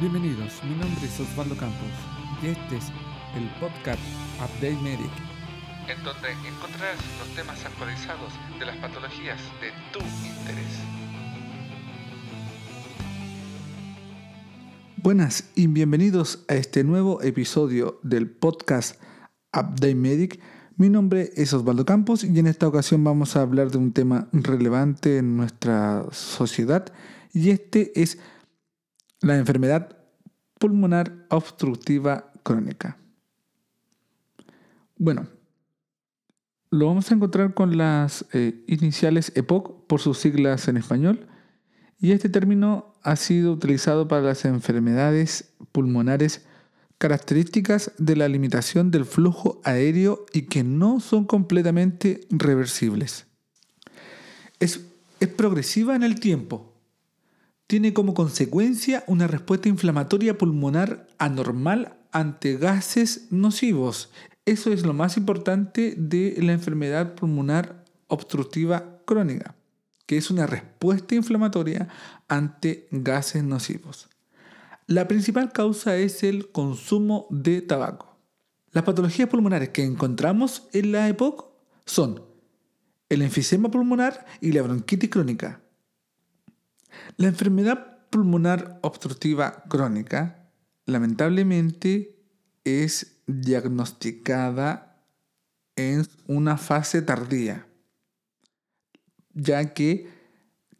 Bienvenidos, mi nombre es Osvaldo Campos y este es el podcast Update Medic, en donde encontrarás los temas actualizados de las patologías de tu interés. Buenas y bienvenidos a este nuevo episodio del podcast Update Medic. Mi nombre es Osvaldo Campos y en esta ocasión vamos a hablar de un tema relevante en nuestra sociedad y este es la enfermedad pulmonar obstructiva crónica. Bueno, lo vamos a encontrar con las eh, iniciales EPOC por sus siglas en español y este término ha sido utilizado para las enfermedades pulmonares características de la limitación del flujo aéreo y que no son completamente reversibles. Es, es progresiva en el tiempo, tiene como consecuencia una respuesta inflamatoria pulmonar anormal ante gases nocivos. Eso es lo más importante de la enfermedad pulmonar obstructiva crónica, que es una respuesta inflamatoria ante gases nocivos. La principal causa es el consumo de tabaco. Las patologías pulmonares que encontramos en la EPOC son el enfisema pulmonar y la bronquitis crónica. La enfermedad pulmonar obstructiva crónica lamentablemente es diagnosticada en una fase tardía, ya que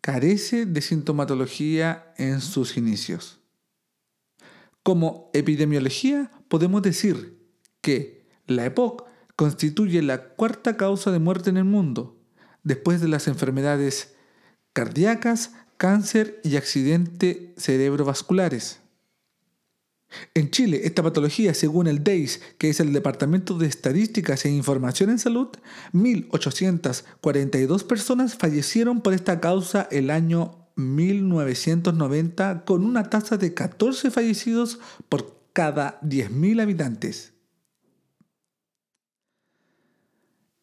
carece de sintomatología en sus inicios. Como epidemiología podemos decir que la EPOC constituye la cuarta causa de muerte en el mundo, después de las enfermedades cardíacas, cáncer y accidente cerebrovasculares. En Chile, esta patología, según el DEIS, que es el Departamento de Estadísticas e Información en Salud, 1.842 personas fallecieron por esta causa el año 1990, con una tasa de 14 fallecidos por cada 10.000 habitantes.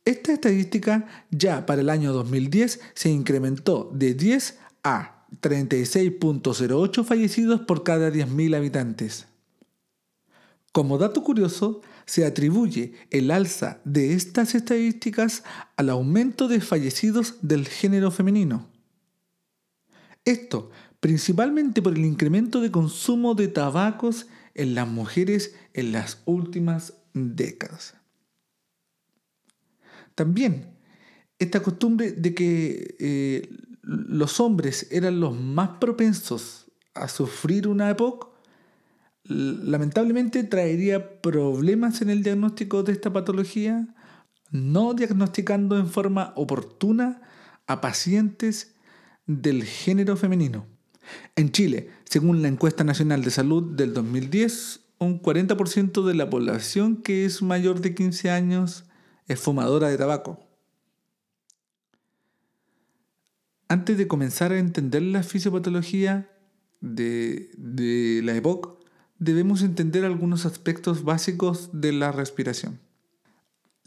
Esta estadística ya para el año 2010 se incrementó de 10 a 36.08 fallecidos por cada 10.000 habitantes. Como dato curioso, se atribuye el alza de estas estadísticas al aumento de fallecidos del género femenino. Esto principalmente por el incremento de consumo de tabacos en las mujeres en las últimas décadas. También esta costumbre de que eh, los hombres eran los más propensos a sufrir una EPOC, lamentablemente traería problemas en el diagnóstico de esta patología, no diagnosticando en forma oportuna a pacientes del género femenino. En Chile, según la encuesta nacional de salud del 2010, un 40% de la población que es mayor de 15 años es fumadora de tabaco. Antes de comenzar a entender la fisiopatología de, de la EPOC, debemos entender algunos aspectos básicos de la respiración.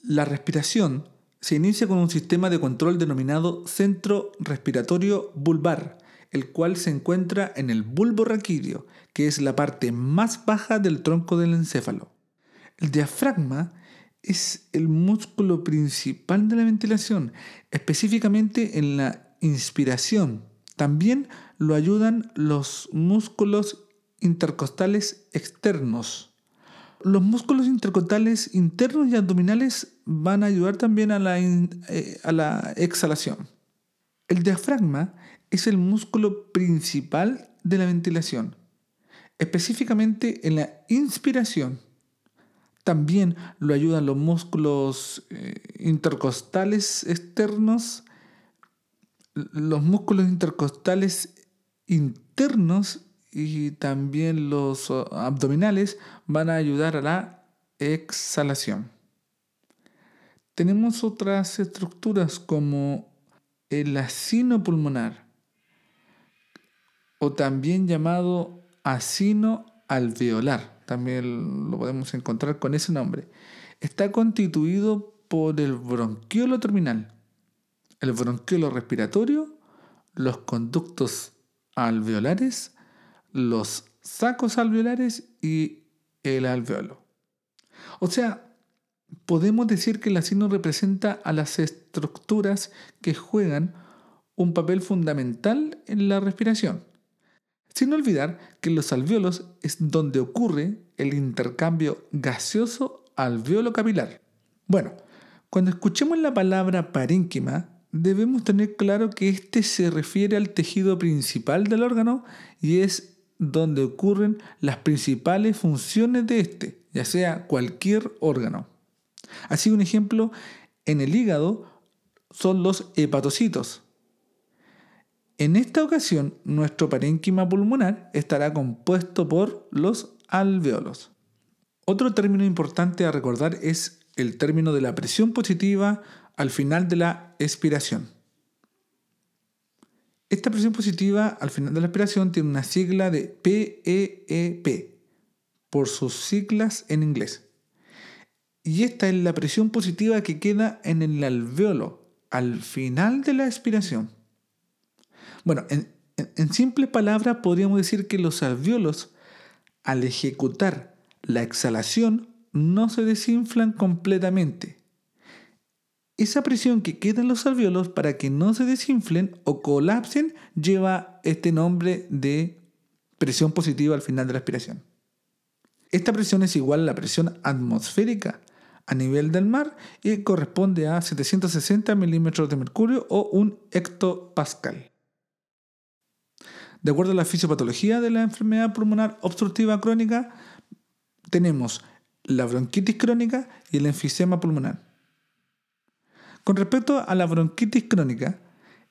La respiración se inicia con un sistema de control denominado centro respiratorio bulbar, el cual se encuentra en el bulbo raquídeo, que es la parte más baja del tronco del encéfalo. El diafragma es el músculo principal de la ventilación, específicamente en la inspiración. También lo ayudan los músculos intercostales externos. Los músculos intercostales internos y abdominales van a ayudar también a la, eh, a la exhalación. El diafragma es el músculo principal de la ventilación, específicamente en la inspiración. También lo ayudan los músculos eh, intercostales externos los músculos intercostales internos y también los uh, abdominales van a ayudar a la exhalación. Tenemos otras estructuras como el asino pulmonar o también llamado asino alveolar. También lo podemos encontrar con ese nombre. Está constituido por el bronquiolo terminal el bronquiolo respiratorio, los conductos alveolares, los sacos alveolares y el alveolo. O sea, podemos decir que el signo representa a las estructuras que juegan un papel fundamental en la respiración. Sin olvidar que los alveolos es donde ocurre el intercambio gaseoso alveolo capilar. Bueno, cuando escuchemos la palabra parénquima, debemos tener claro que este se refiere al tejido principal del órgano y es donde ocurren las principales funciones de este, ya sea cualquier órgano. Así un ejemplo, en el hígado son los hepatocitos. En esta ocasión, nuestro parénquima pulmonar estará compuesto por los alveolos. Otro término importante a recordar es el término de la presión positiva al final de la expiración. Esta presión positiva al final de la expiración tiene una sigla de PEEP, e por sus siglas en inglés. Y esta es la presión positiva que queda en el alveolo al final de la expiración. Bueno, en, en simples palabras podríamos decir que los alveolos, al ejecutar la exhalación, no se desinflan completamente, esa presión que queda en los alveolos para que no se desinflen o colapsen lleva este nombre de presión positiva al final de la aspiración. Esta presión es igual a la presión atmosférica a nivel del mar y corresponde a 760 milímetros de mercurio o un hectopascal. De acuerdo a la fisiopatología de la enfermedad pulmonar obstructiva crónica, tenemos la bronquitis crónica y el enfisema pulmonar. Con respecto a la bronquitis crónica,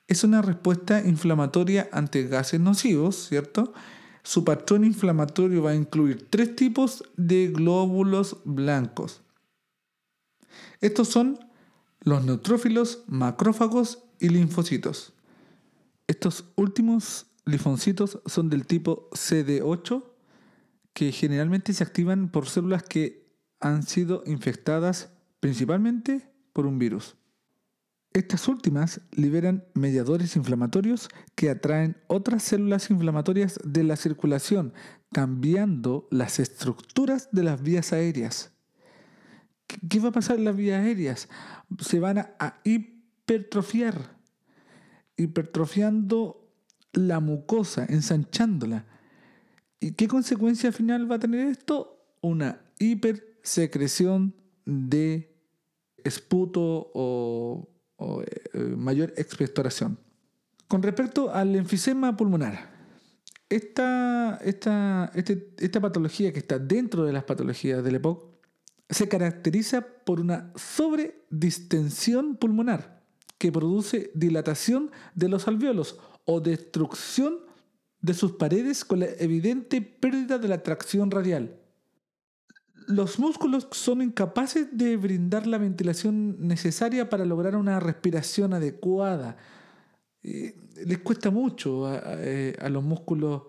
es una respuesta inflamatoria ante gases nocivos, ¿cierto? Su patrón inflamatorio va a incluir tres tipos de glóbulos blancos. Estos son los neutrófilos, macrófagos y linfocitos. Estos últimos linfocitos son del tipo CD8 que generalmente se activan por células que han sido infectadas principalmente por un virus. Estas últimas liberan mediadores inflamatorios que atraen otras células inflamatorias de la circulación, cambiando las estructuras de las vías aéreas. ¿Qué va a pasar en las vías aéreas? Se van a hipertrofiar, hipertrofiando la mucosa, ensanchándola. ¿Y qué consecuencia final va a tener esto? Una hipersecreción de esputo o o eh, mayor expectoración. Con respecto al enfisema pulmonar, esta, esta, este, esta patología que está dentro de las patologías del EPOC se caracteriza por una sobredistensión pulmonar que produce dilatación de los alveolos o destrucción de sus paredes con la evidente pérdida de la tracción radial los músculos son incapaces de brindar la ventilación necesaria para lograr una respiración adecuada. Eh, les cuesta mucho a, eh, los músculos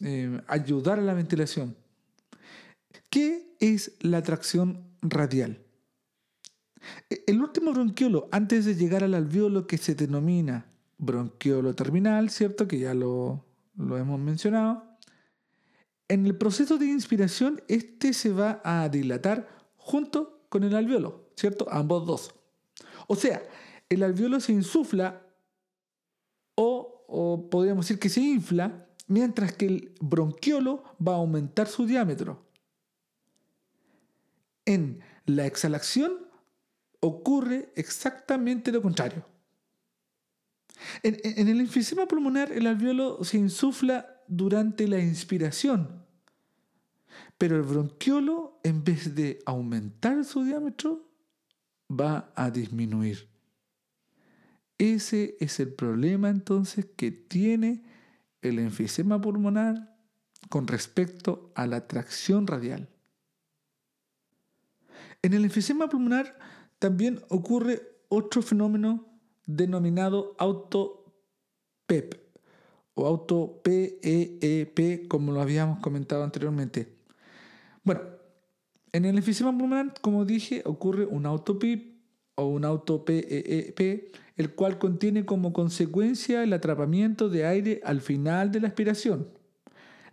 eh, ayudar a la ventilación. ¿Qué es la tracción radial? E, el último bronquiolo, antes de llegar al alveolo que se denomina bronquiolo terminal, ¿cierto? Que ya lo, lo hemos mencionado en el proceso de inspiración, este se va a dilatar junto con el alveolo, ¿cierto? Ambos dos. O sea, el alveolo se insufla o, podríamos decir que se infla, mientras que el bronquiolo va a aumentar su diámetro. En la exhalación ocurre exactamente lo contrario. En, en, el enfisema pulmonar el alveolo se insufla durante la inspiración. Pero el bronquiolo, en vez de aumentar su diámetro, va a disminuir. Ese es el problema entonces que tiene el enfisema pulmonar con respecto a la tracción radial. En el enfisema pulmonar también ocurre otro fenómeno denominado auto-PEP o auto-PEEP, como lo habíamos comentado anteriormente. Bueno, en el enfisema pulmonar, como dije, ocurre un auto-PIP o un auto-PEEP, el cual contiene como consecuencia el atrapamiento de aire al final de la aspiración.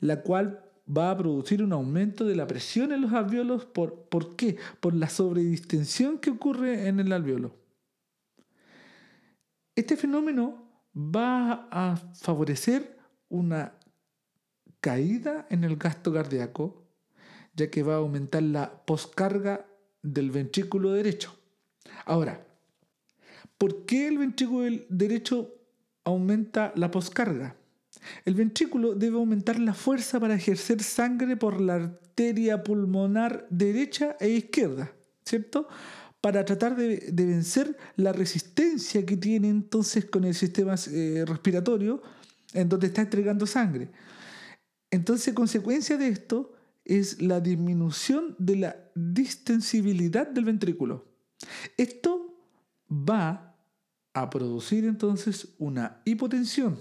la cual va a producir un aumento de la presión en los alveolos. ¿Por, ¿por qué? Por la sobredistensión que ocurre en el alveolo. Este fenómeno va a favorecer una caída en el gasto cardíaco, ya que va a aumentar la poscarga del ventrículo derecho. Ahora, ¿por qué el ventrículo derecho aumenta la poscarga? El ventrículo debe aumentar la fuerza para ejercer sangre por la arteria pulmonar derecha e izquierda, ¿cierto? Para tratar de, vencer la resistencia que tiene entonces con el sistema eh, respiratorio en donde está entregando sangre. Entonces, consecuencia de esto es la disminución de la distensibilidad del ventrículo. Esto va a producir entonces una hipotensión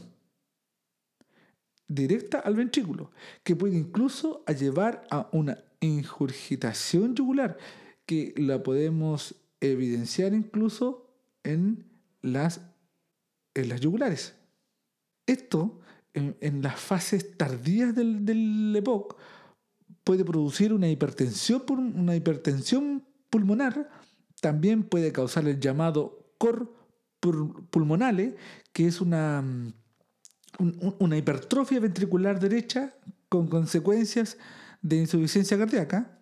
directa al ventrículo, que puede incluso llevar a una ingurgitación yugular, que la podemos evidenciar incluso en las, en las yugulares. Esto, en, las fases tardías del, del EPOC, puede producir una hipertensión, una hipertensión pulmonar, también puede causar el llamado cor pulmonale, que es una, una hipertrofia ventricular derecha con consecuencias de insuficiencia cardíaca.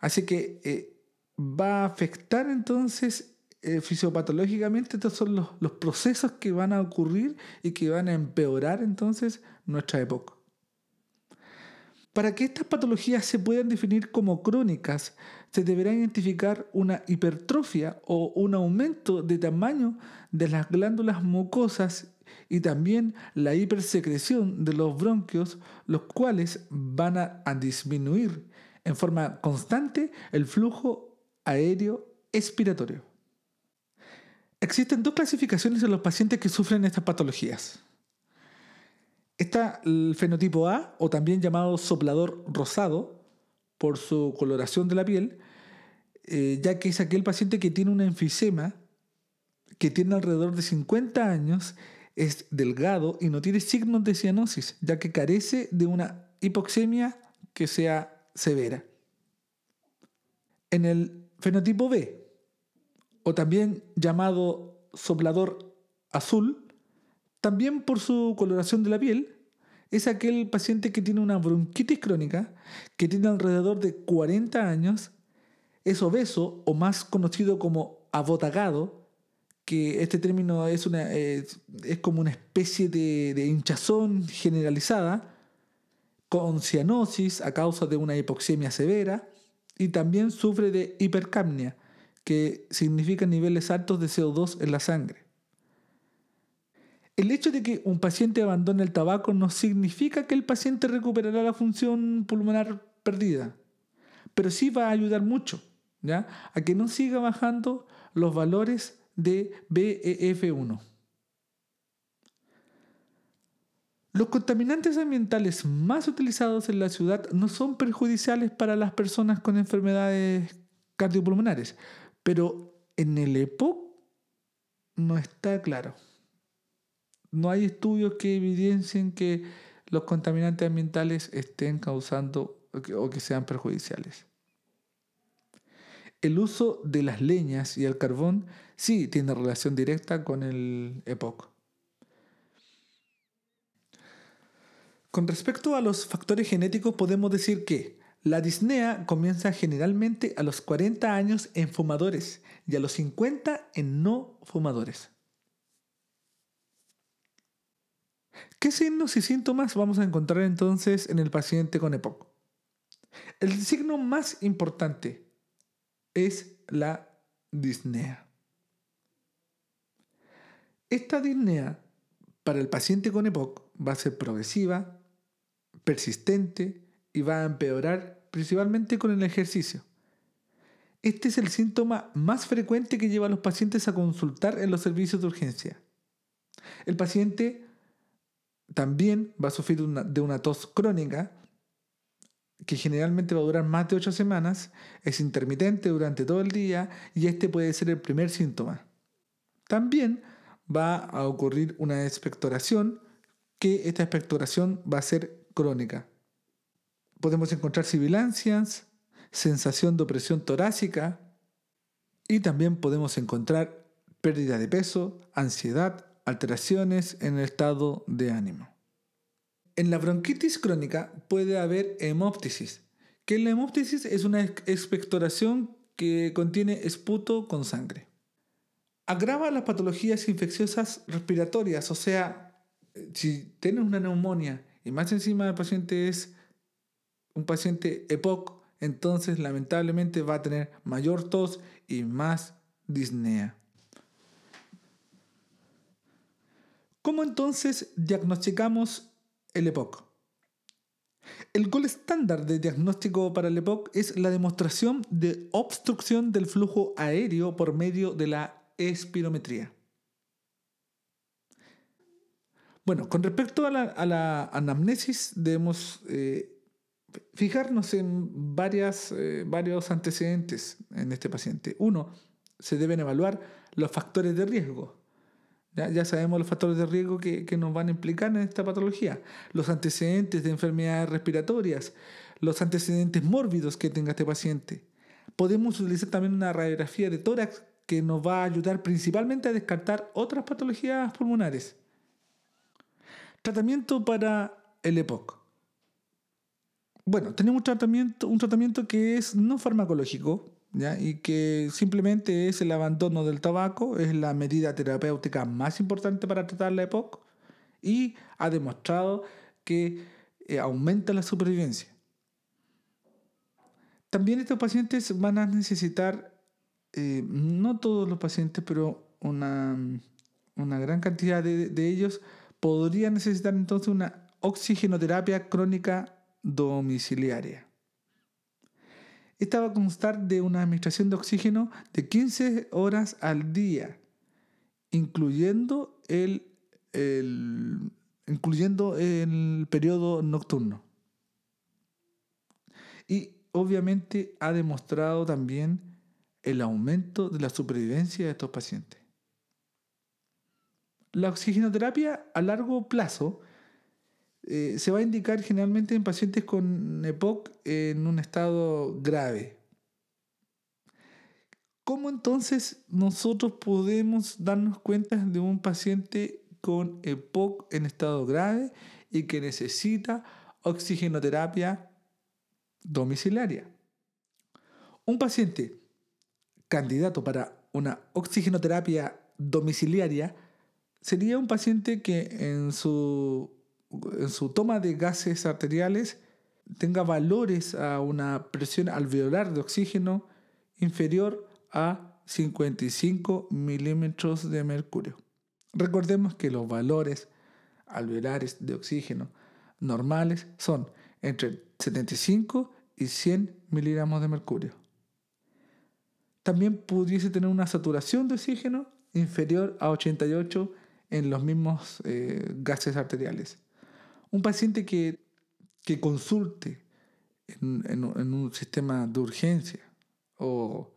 Así que eh, va a afectar entonces eh, fisiopatológicamente, estos son los, los procesos que van a ocurrir y que van a empeorar entonces nuestra época. Para que estas patologías se puedan definir como crónicas, se deberá identificar una hipertrofia o un aumento de tamaño de las glándulas mucosas y también la hipersecreción de los bronquios, los cuales van a, disminuir en forma constante el flujo aéreo expiratorio. Existen dos clasificaciones en los pacientes que sufren estas patologías. Está el fenotipo A, o también llamado soplador rosado, por su coloración de la piel, eh, ya que es aquel paciente que tiene un enfisema, que tiene alrededor de 50 años, es delgado y no tiene signos de cianosis, ya que carece de una hipoxemia que sea severa. En el fenotipo B, o también llamado soplador azul, también por su coloración de la piel, es aquel paciente que tiene una bronquitis crónica, que tiene alrededor de 40 años, es obeso o más conocido como abotagado, que este término es, una, es, como una especie de, de hinchazón generalizada, con cianosis a causa de una hipoxemia severa, y también sufre de hipercapnia, que significa niveles altos de CO2 en la sangre. El hecho de que un paciente abandone el tabaco no significa que el paciente recuperará la función pulmonar perdida, pero sí va a ayudar mucho ¿ya? a que no siga bajando los valores de BEF1. Los contaminantes ambientales más utilizados en la ciudad no son perjudiciales para las personas con enfermedades cardiopulmonares, pero en el EPOC no está claro no hay estudios que evidencien que los contaminantes ambientales estén causando o que sean perjudiciales. El uso de las leñas y el carbón sí tiene relación directa con el EPOC. Con respecto a los factores genéticos podemos decir que la disnea comienza generalmente a los 40 años en fumadores y a los 50 en no fumadores. ¿Qué signos y síntomas vamos a encontrar entonces en el paciente con EPOC? El signo más importante es la disnea. Esta disnea para el paciente con EPOC va a ser progresiva, persistente y va a empeorar principalmente con el ejercicio. Este es el síntoma más frecuente que lleva a los pacientes a consultar en los servicios de urgencia. El paciente también va a sufrir de una tos crónica que generalmente va a durar más de 8 semanas, es intermitente durante todo el día y este puede ser el primer síntoma. También va a ocurrir una expectoración, que esta expectoración va a ser crónica. podemos encontrar sibilancias, sensación de opresión torácica y también podemos encontrar pérdida de peso, ansiedad, alteraciones en el estado de ánimo. En la bronquitis crónica puede haber hemóptisis, que la hemóptisis es una expectoración que contiene esputo con sangre. Agrava las patologías infecciosas respiratorias, o sea, si tienes una neumonía y más encima el paciente es un paciente EPOC, entonces lamentablemente va a tener mayor tos y más disnea. ¿Cómo entonces diagnosticamos el EPOC? El gol estándar de diagnóstico para el EPOC es la demostración de obstrucción del flujo aéreo por medio de la espirometría. Bueno, con respecto a la, anamnesis, debemos eh, fijarnos en varias, eh, varios antecedentes en este paciente. Uno, se deben evaluar los factores de riesgo. Ya, sabemos los factores de riesgo que, nos van a implicar en esta patología, los antecedentes de enfermedades respiratorias, los antecedentes mórbidos que tenga este paciente. Podemos utilizar también una radiografía de tórax que nos va a ayudar principalmente a descartar otras patologías pulmonares. Tratamiento para el EPOC. Bueno, tenemos un tratamiento, un tratamiento que es no farmacológico, y que simplemente es el abandono del tabaco, es la medida terapéutica más importante para tratar la EPOC y ha demostrado que eh, aumenta la supervivencia. También estos pacientes van a necesitar, eh, no todos los pacientes, pero una, gran cantidad de ellos podrían necesitar entonces una oxigenoterapia crónica domiciliaria. Esta va a constar de una administración de oxígeno de 15 horas al día, incluyendo el, incluyendo el periodo nocturno. Y obviamente ha demostrado también el aumento de la supervivencia de estos pacientes. La oxigenoterapia a largo plazo eh, se va a indicar generalmente en pacientes con EPOC en un estado grave. ¿Cómo entonces nosotros podemos darnos cuenta de un paciente con EPOC en estado grave y que necesita oxigenoterapia domiciliaria? Un paciente candidato para una oxigenoterapia domiciliaria sería un paciente que en su en su toma de gases arteriales tenga valores a una presión alveolar de oxígeno inferior a 55 milímetros de mercurio. Recordemos que los valores alveolares de oxígeno normales son entre 75 y 100 miligramos de mercurio. También pudiese tener una saturación de oxígeno inferior a 88 en los mismos eh, gases arteriales. Un paciente que, consulte en, un sistema de urgencia o,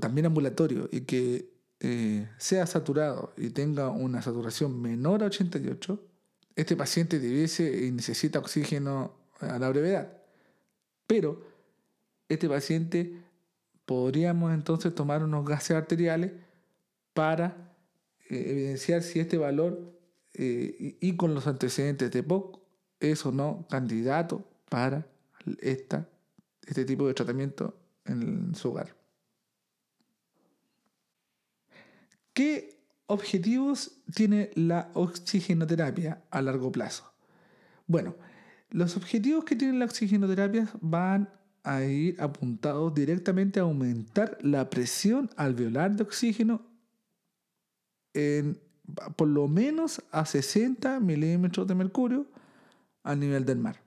también ambulatorio y que eh, sea saturado y tenga una saturación menor a 88, este paciente debiese y necesita oxígeno a la brevedad. Pero este paciente podríamos entonces tomar unos gases arteriales para eh, evidenciar si este valor eh, y, con los antecedentes de POC es o no candidato para esta, este tipo de tratamiento en su hogar. ¿Qué objetivos tiene la oxigenoterapia a largo plazo? Bueno, los objetivos que tiene la oxigenoterapia van a ir apuntados directamente a aumentar la presión alveolar de oxígeno en por lo menos a 60 milímetros de mercurio a nivel del mar.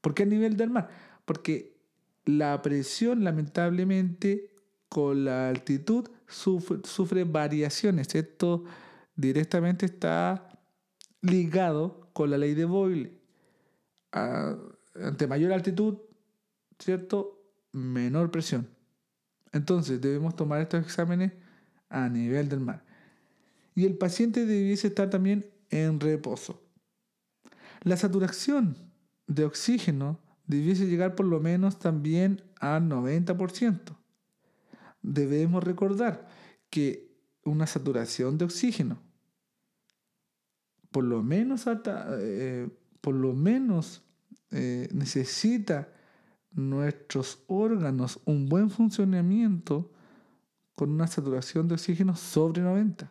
¿Por qué a nivel del mar? Porque la presión lamentablemente con la altitud sufre, variaciones. Esto directamente está ligado con la ley de Boyle. ante mayor altitud, ¿cierto? Menor presión. Entonces debemos tomar estos exámenes a nivel del mar. Y el paciente debiese estar también en reposo. La saturación de oxígeno debiese llegar por lo menos también al 90%. Debemos recordar que una saturación de oxígeno, por lo menos, eh, por lo menos eh, necesita nuestros órganos un buen funcionamiento con una saturación de oxígeno sobre 90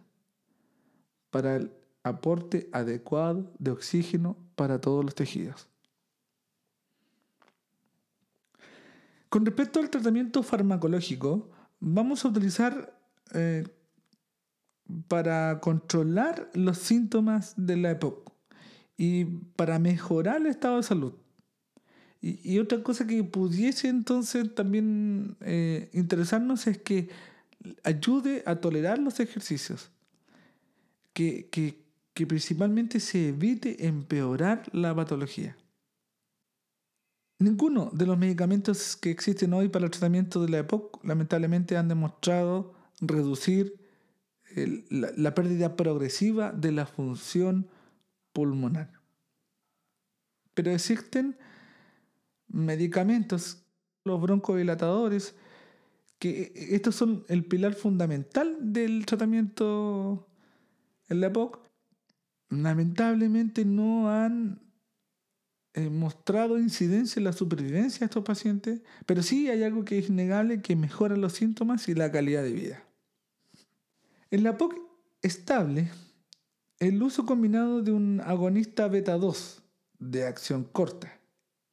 para el aporte adecuado de oxígeno para todos los tejidos. Con respecto al tratamiento farmacológico, vamos a utilizar eh, para controlar los síntomas de la EPOC y para mejorar el estado de salud. Y, otra cosa que pudiese entonces también eh, interesarnos es que ayude a tolerar los ejercicios. Que, que principalmente se evite empeorar la patología. Ninguno de los medicamentos que existen hoy para el tratamiento de la EPOC lamentablemente han demostrado reducir la, pérdida progresiva de la función pulmonar. Pero existen medicamentos, los broncodilatadores, que estos son el pilar fundamental del tratamiento en la EPOC, lamentablemente no han eh, mostrado incidencia en la supervivencia de estos pacientes, pero sí hay algo que es innegable que mejora los síntomas y la calidad de vida. En la POC estable, el uso combinado de un agonista beta 2 de acción corta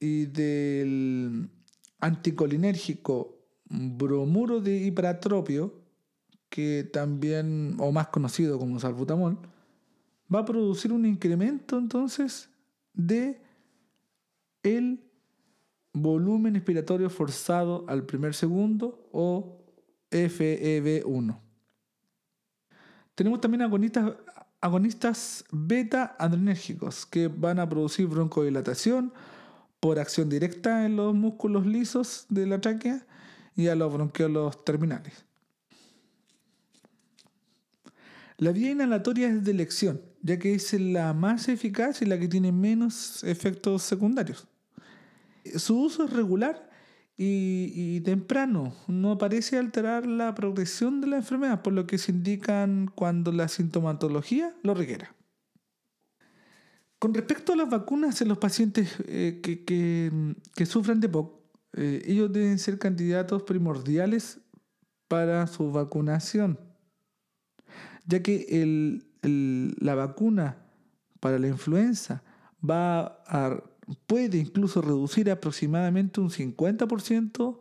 y del anticolinérgico bromuro de hiperatropio, que también, o más conocido como salbutamol, va a producir un incremento entonces de el volumen expiratorio forzado al primer segundo o FEB1. Tenemos también agonistas, agonistas beta adrenérgicos que van a producir broncodilatación por acción directa en los músculos lisos de la tráquea y a los bronquiolos terminales. La vía inhalatoria es de elección, ya que es la más eficaz y la que tiene menos efectos secundarios. Su uso es regular y, temprano, no parece alterar la progresión de la enfermedad, por lo que se indican cuando la sintomatología lo requiera. Con respecto a las vacunas en los pacientes eh, que, sufren de POC, eh, ellos deben ser candidatos primordiales para su vacunación ya que la vacuna para la influenza va puede incluso reducir aproximadamente un 50%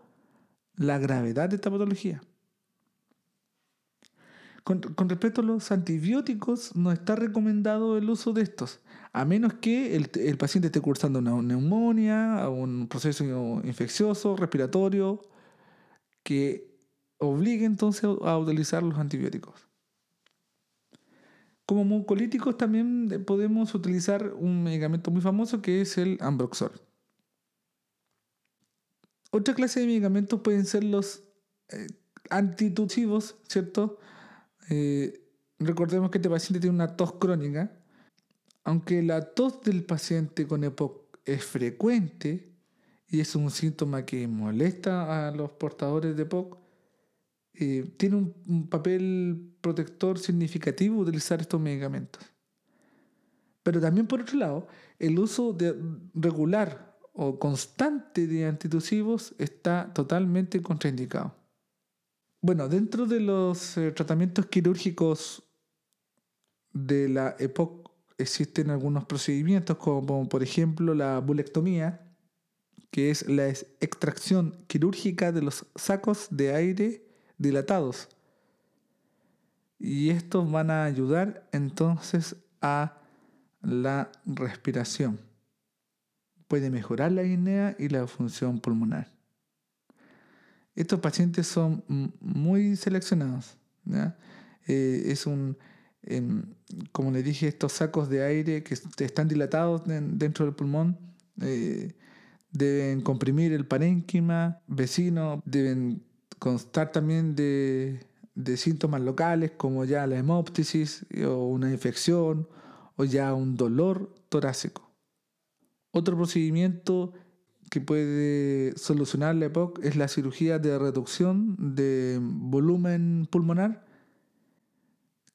la gravedad de esta patología. Con, respecto a los antibióticos, no está recomendado el uso de estos, a menos que el, paciente esté cursando una neumonía, un proceso infeccioso, respiratorio, que obligue entonces a utilizar los antibióticos. Como mucolíticos también podemos utilizar un medicamento muy famoso que es el Ambroxol. Otra clase de medicamentos pueden ser los eh, antitusivos, ¿cierto? Eh, recordemos que este paciente tiene una tos crónica. Aunque la tos del paciente con EPOC es frecuente y es un síntoma que molesta a los portadores de EPOC, eh, tiene un, papel protector significativo utilizar estos medicamentos. Pero también por otro lado, el uso de regular o constante de antitusivos está totalmente contraindicado. Bueno, dentro de los eh, tratamientos quirúrgicos de la EPOC existen algunos procedimientos como por ejemplo la bulectomía, que es la extracción quirúrgica de los sacos de aire dilatados. Y estos van a ayudar entonces a la respiración. Puede mejorar la guinea y la función pulmonar. Estos pacientes son muy seleccionados. Eh, es un, em, como les dije, estos sacos de aire que están dilatados dentro del pulmón eh, deben comprimir el parénquima vecino, deben constar también de, síntomas locales como ya la hemóptisis o una infección o ya un dolor torácico. Otro procedimiento que puede solucionar la EPOC es la cirugía de reducción de volumen pulmonar,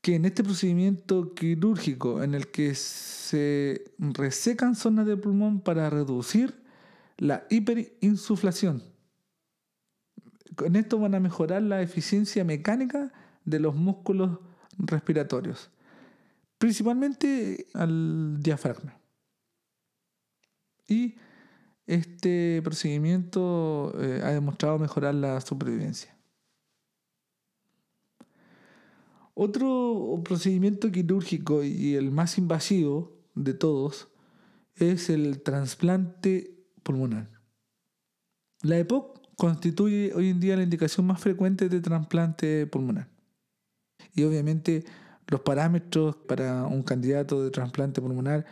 que en este procedimiento quirúrgico en el que se resecan zonas del pulmón para reducir la hiperinsuflación. Con esto van a mejorar la eficiencia mecánica de los músculos respiratorios, principalmente al diafragma. Y este procedimiento eh, ha demostrado mejorar la supervivencia. Otro procedimiento quirúrgico y el más invasivo de todos es el trasplante pulmonar. La EPOC constituye hoy en día la indicación más frecuente de trasplante pulmonar. Y obviamente los parámetros para un candidato de trasplante pulmonar,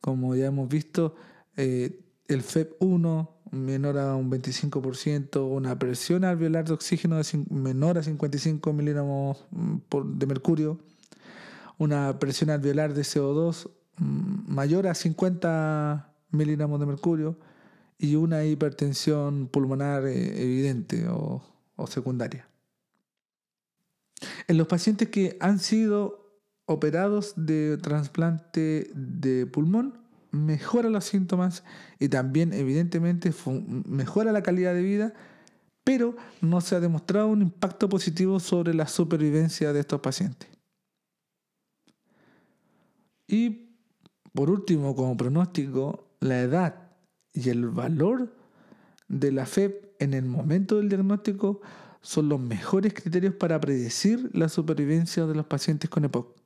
como ya hemos visto, eh, el FEP1 menor a un 25%, una presión alveolar de oxígeno menor a 55 miligramos mm, de mercurio, una presión alveolar de CO2 mm, mayor a 50 miligramos de mercurio y una hipertensión pulmonar eh, evidente o secundaria. En los pacientes que han sido operados de trasplante de pulmón, mejora los síntomas y también evidentemente mejora la calidad de vida, pero no se ha demostrado un impacto positivo sobre la supervivencia de estos pacientes. Y por último, como pronóstico, la edad y el valor de la FEP en el momento del diagnóstico son los mejores criterios para predecir la supervivencia de los pacientes con EPOC.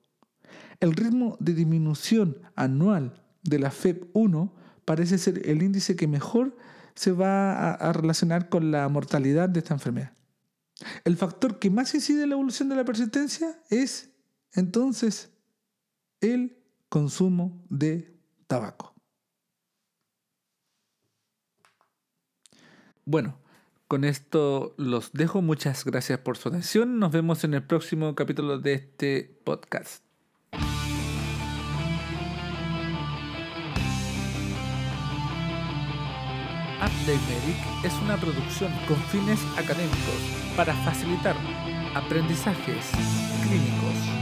El ritmo de disminución anual de la FEP1 parece ser el índice que mejor se va a, relacionar con la mortalidad de esta enfermedad. El factor que más incide en la evolución de la persistencia es entonces el consumo de tabaco. Bueno, con esto los dejo. Muchas gracias por su atención. Nos vemos en el próximo capítulo de este podcast. Medic es una producción con fines académicos para facilitar aprendizajes clínicos